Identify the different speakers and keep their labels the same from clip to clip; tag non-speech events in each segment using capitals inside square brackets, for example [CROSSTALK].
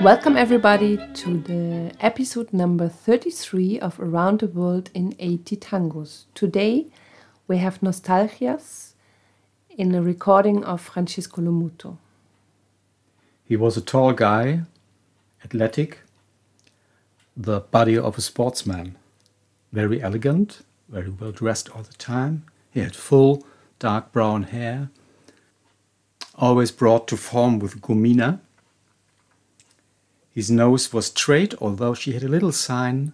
Speaker 1: Welcome, everybody, to the episode number 33 of Around the World in 80 Tangos. Today we have Nostalgias in a recording of Francisco Lomuto.
Speaker 2: He was a tall guy, athletic, the body of a sportsman, very elegant, very well dressed all the time. He had full dark brown hair, always brought to form with gomina his nose was straight, although she had a little sign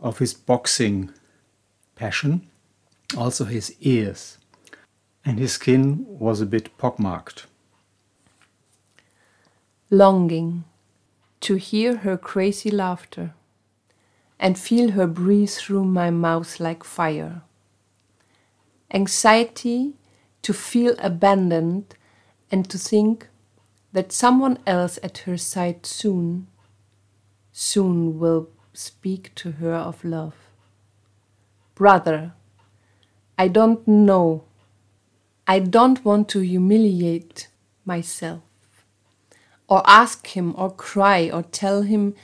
Speaker 2: of his boxing passion. Also his ears. And his skin was a bit pockmarked.
Speaker 1: Longing to hear her crazy laughter and feel her breathe through my mouth like fire. Anxiety to feel abandoned and to think that someone else at her side soon, soon will speak to her of love. Brother, I don't know. I don't want to humiliate myself, or ask him, or cry, or tell him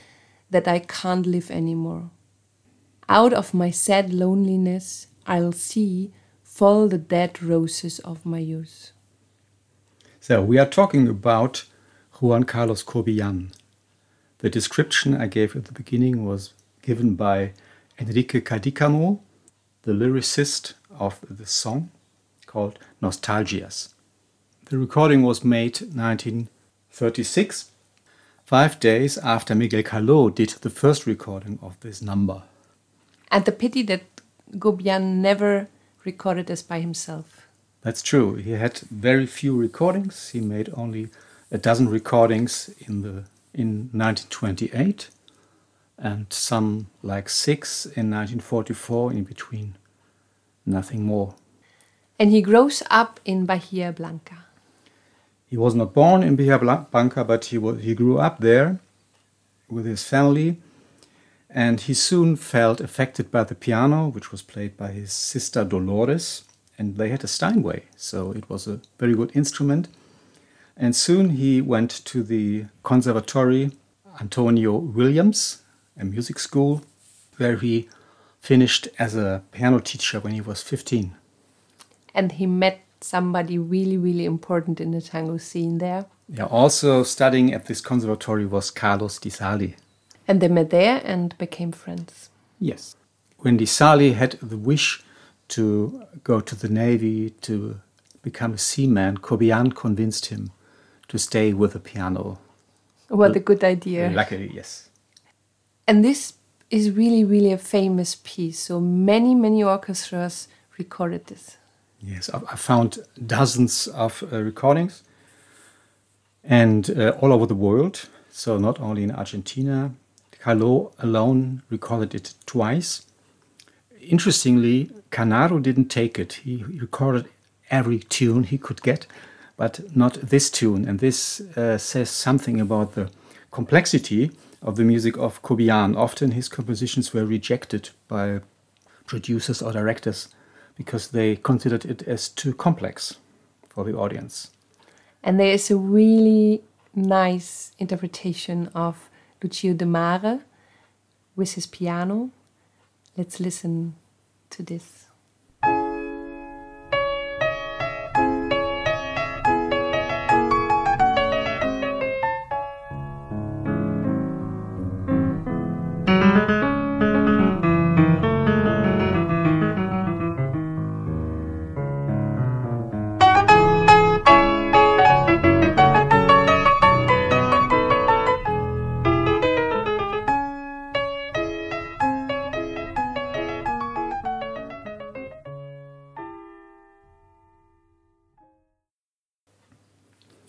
Speaker 1: that I can't live anymore. Out of my sad loneliness, I'll see fall the dead roses of my youth.
Speaker 2: So we are talking about Juan Carlos Cobián. The description I gave at the beginning was given by Enrique Cadícamo, the lyricist of the song called Nostalgias. The recording was made 1936, five days after Miguel Caló did the first recording of this number.
Speaker 1: And the pity that Cobián never recorded this by himself.
Speaker 2: That's true. He had very few recordings. He made only a dozen recordings in the in 1928 and some like six in 1944 in between. Nothing more.
Speaker 1: And he grows up in Bahia Blanca.
Speaker 2: He was not born in Bahia Blanca, but he was, he grew up there with his family and he soon felt affected by the piano, which was played by his sister Dolores and they had a Steinway, so it was a very good instrument. And soon he went to the Conservatory Antonio Williams, a music school, where he finished as a piano teacher when he was 15.
Speaker 1: And he met somebody really, really important in the tango scene there.
Speaker 2: Yeah, also studying at this conservatory was Carlos Di Sarli.
Speaker 1: And they met there and became friends.
Speaker 2: Yes. When Di Sarli had the wish to go to the Navy, to become a seaman, Cobián convinced him to stay with the piano.
Speaker 1: What a good idea.
Speaker 2: Luckily, yes.
Speaker 1: And this is really, really a famous piece. So many, many orchestras recorded this.
Speaker 2: Yes, I found dozens of uh, recordings and uh, all over the world. So not only in Argentina. Caló alone recorded it twice interestingly, Canaro didn't take it. He recorded every tune he could get, but not this tune. And this uh, says something about the complexity of the music of Cobián. Often his compositions were rejected by producers or directors because they considered it as too complex for the audience.
Speaker 1: And there is a really nice interpretation of Lucio Demare with his piano Let's listen to this.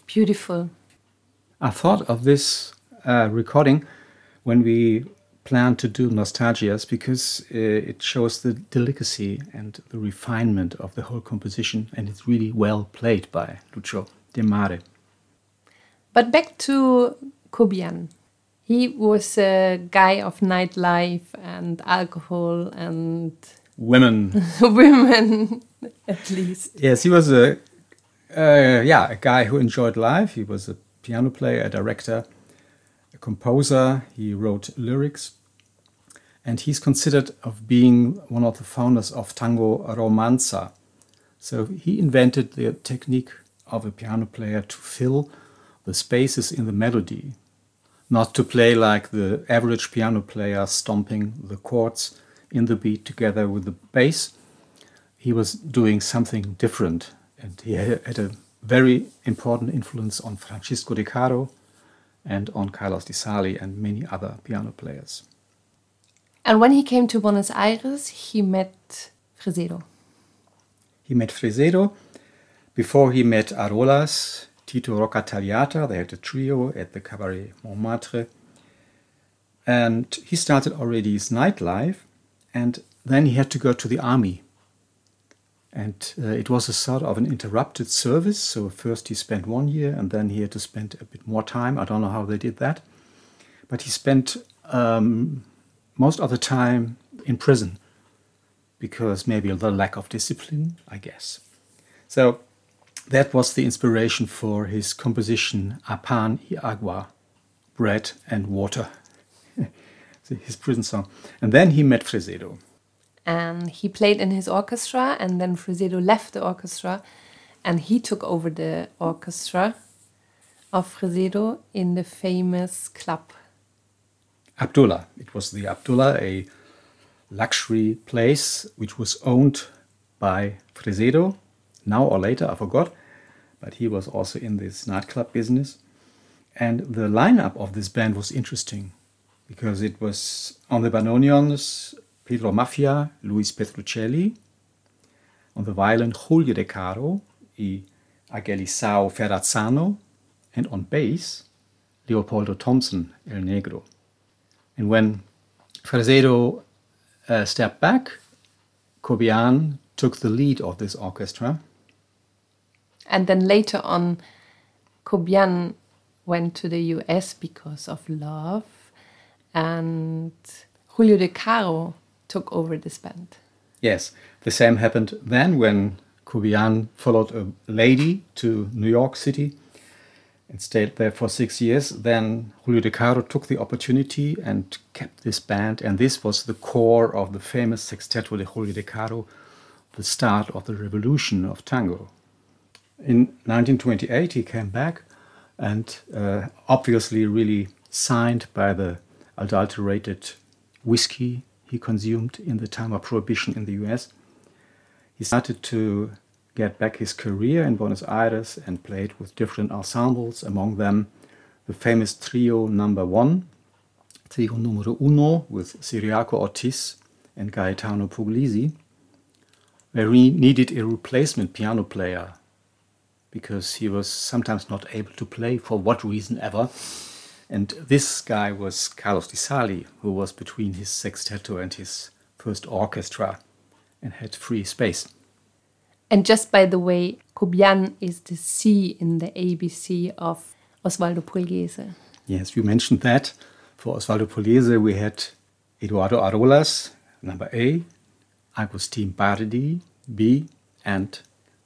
Speaker 1: Beautiful.
Speaker 2: I thought of this uh, recording when we planned to do Nostalgias because uh, it shows the delicacy and the refinement of the whole composition, and it's really well played by Lucio Demare.
Speaker 1: But back to Cobián. He was a guy of nightlife and alcohol and
Speaker 2: women. [LAUGHS]
Speaker 1: women, at least.
Speaker 2: Yes, he was a uh, yeah, a guy who enjoyed life. He was a piano player, a director, a composer. He wrote lyrics, and he's considered of being one of the founders of tango romanza. So he invented the technique of a piano player to fill the spaces in the melody, not to play like the average piano player stomping the chords in the beat together with the bass. He was doing something different, and he had a very important influence on Francisco de Caro and on Carlos Di Sarli and many other piano players.
Speaker 1: And when he came to Buenos Aires, he met Fresedo.
Speaker 2: He met Fresedo before he met Arolas, Tito Roccatagliata. They had a trio at the Cabaret Montmartre. And he started already his nightlife, and then he had to go to the army. And uh, it was a sort of an interrupted service. So first he spent one year, and then he had to spend a bit more time. I don't know how they did that, but he spent um, most of the time in prison because maybe the lack of discipline, I guess. So that was the inspiration for his composition A Pan y Agua, bread and water, [LAUGHS] his prison song. And then he met Fresedo.
Speaker 1: And he played in his orchestra, and then Fresedo left the orchestra, and he took over the orchestra of Fresedo in the famous club.
Speaker 2: Abdullah. It was the Abdullah, a luxury place which was owned by Fresedo, now or later, I forgot, but he was also in this nightclub business. And the lineup of this band was interesting because it was on the bandoneons Pedro Maffia, Luis Petruccelli, on the violin Julio De Caro y Agesilao Ferrazzano, and on bass Leopoldo Thompson, El Negro. And when Fresedo uh, stepped back, Cobian took the lead of this orchestra.
Speaker 1: And then later on, Cobian went to the US because of love, and Julio De Caro took over this band.
Speaker 2: Yes, the same happened then when Cobian followed a lady to New York City and stayed there for six years. Then Julio De Caro took the opportunity and kept this band, and this was the core of the famous Sexteto de Julio De Caro, the start of the revolution of tango. In 1928, he came back and uh, obviously really signed by the adulterated whiskey he consumed in the time of prohibition in the US. He started to get back his career in Buenos Aires and played with different ensembles, among them the famous trio number one, trio numero uno with Ciriaco Ortiz and Gaetano Puglisi, where he needed a replacement piano player because he was sometimes not able to play for what reason ever. And this guy was Carlos Di Sarli, who was between his sexteto and his first orchestra and had free space.
Speaker 1: And just by the way, Cobian is the C in the ABC of Osvaldo Pugliese.
Speaker 2: Yes, you mentioned that. For Osvaldo Pugliese, we had Eduardo Arolas, number A, Agustin Bardi, B, and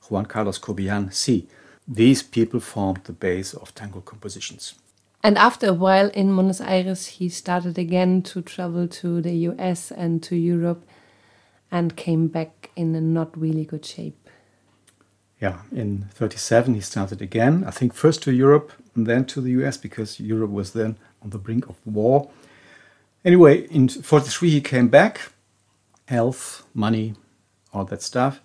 Speaker 2: Juan Carlos Cobian, C. These people formed the base of tango compositions.
Speaker 1: And after a while in Buenos Aires, he started again to travel to the US and to Europe and came back in a not really good shape.
Speaker 2: Yeah, in 37 he started again, I think first to Europe and then to the US because Europe was then on the brink of war. Anyway, in 43 he came back, health, money, all that stuff.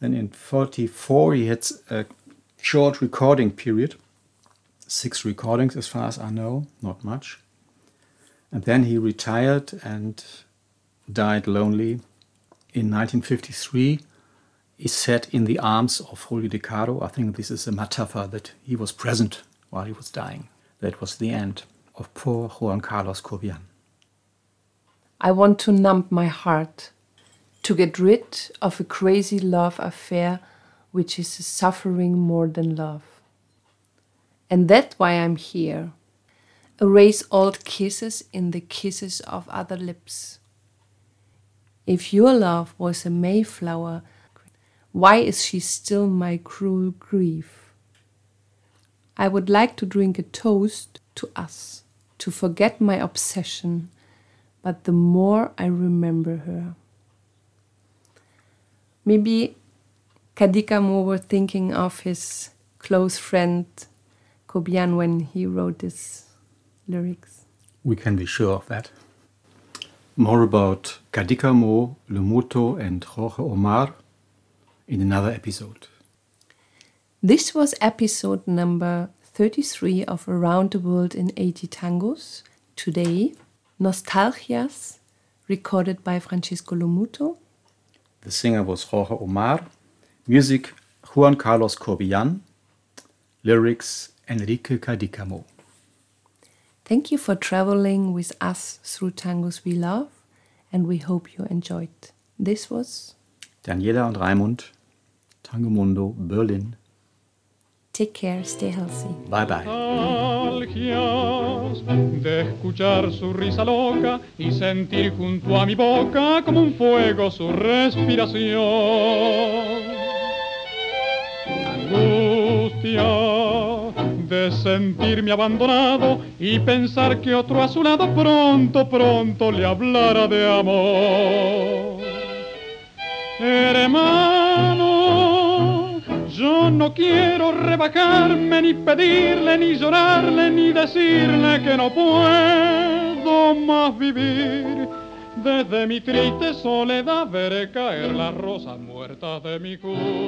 Speaker 2: Then in 44 he had a short recording period, six recordings as far as I know, not much. And then he retired and died lonely. In 1953, he sat in the arms of Julio De Caro. I think this is a metaphor that he was present while he was dying. That was the end of poor Juan Carlos Cobian.
Speaker 1: I want to numb my heart, to get rid of a crazy love affair which is suffering more than love. And that's why I'm here. Erase old kisses in the kisses of other lips. If your love was a Mayflower, why is she still my cruel grief? I would like to drink a toast to us. to forget my obsession, but the more I remember her. Maybe Kadika Cadícamo were thinking of his close friend Cobian when he wrote these lyrics.
Speaker 2: We can be sure of that. More about Cadícamo, Lomuto, and Jorge Omar in another episode.
Speaker 1: This was episode number 33 of Around the World in 80 Tangos. Today, Nostalgias, recorded by Francisco Lomuto.
Speaker 2: The singer was Jorge Omar, music Juan Carlos Cobian, lyrics Enrique Cadicamo.
Speaker 1: Thank you for traveling with us through tangos we love, and we hope you enjoyed. This was
Speaker 2: Daniela und Raimund, Tango Mundo, Berlin.
Speaker 1: Take care, stay healthy.
Speaker 2: Bye bye.
Speaker 3: de escuchar su risa loca y sentir junto a mi boca como un fuego su respiración. Angustia de sentirme abandonado y pensar que otro a su lado pronto, pronto le hablara de amor. Hermano, yo no quiero rebajarme, ni pedirle, ni llorarle, ni decirle que no puedo más vivir. Desde mi triste soledad veré caer las rosas muertas de mi juventud.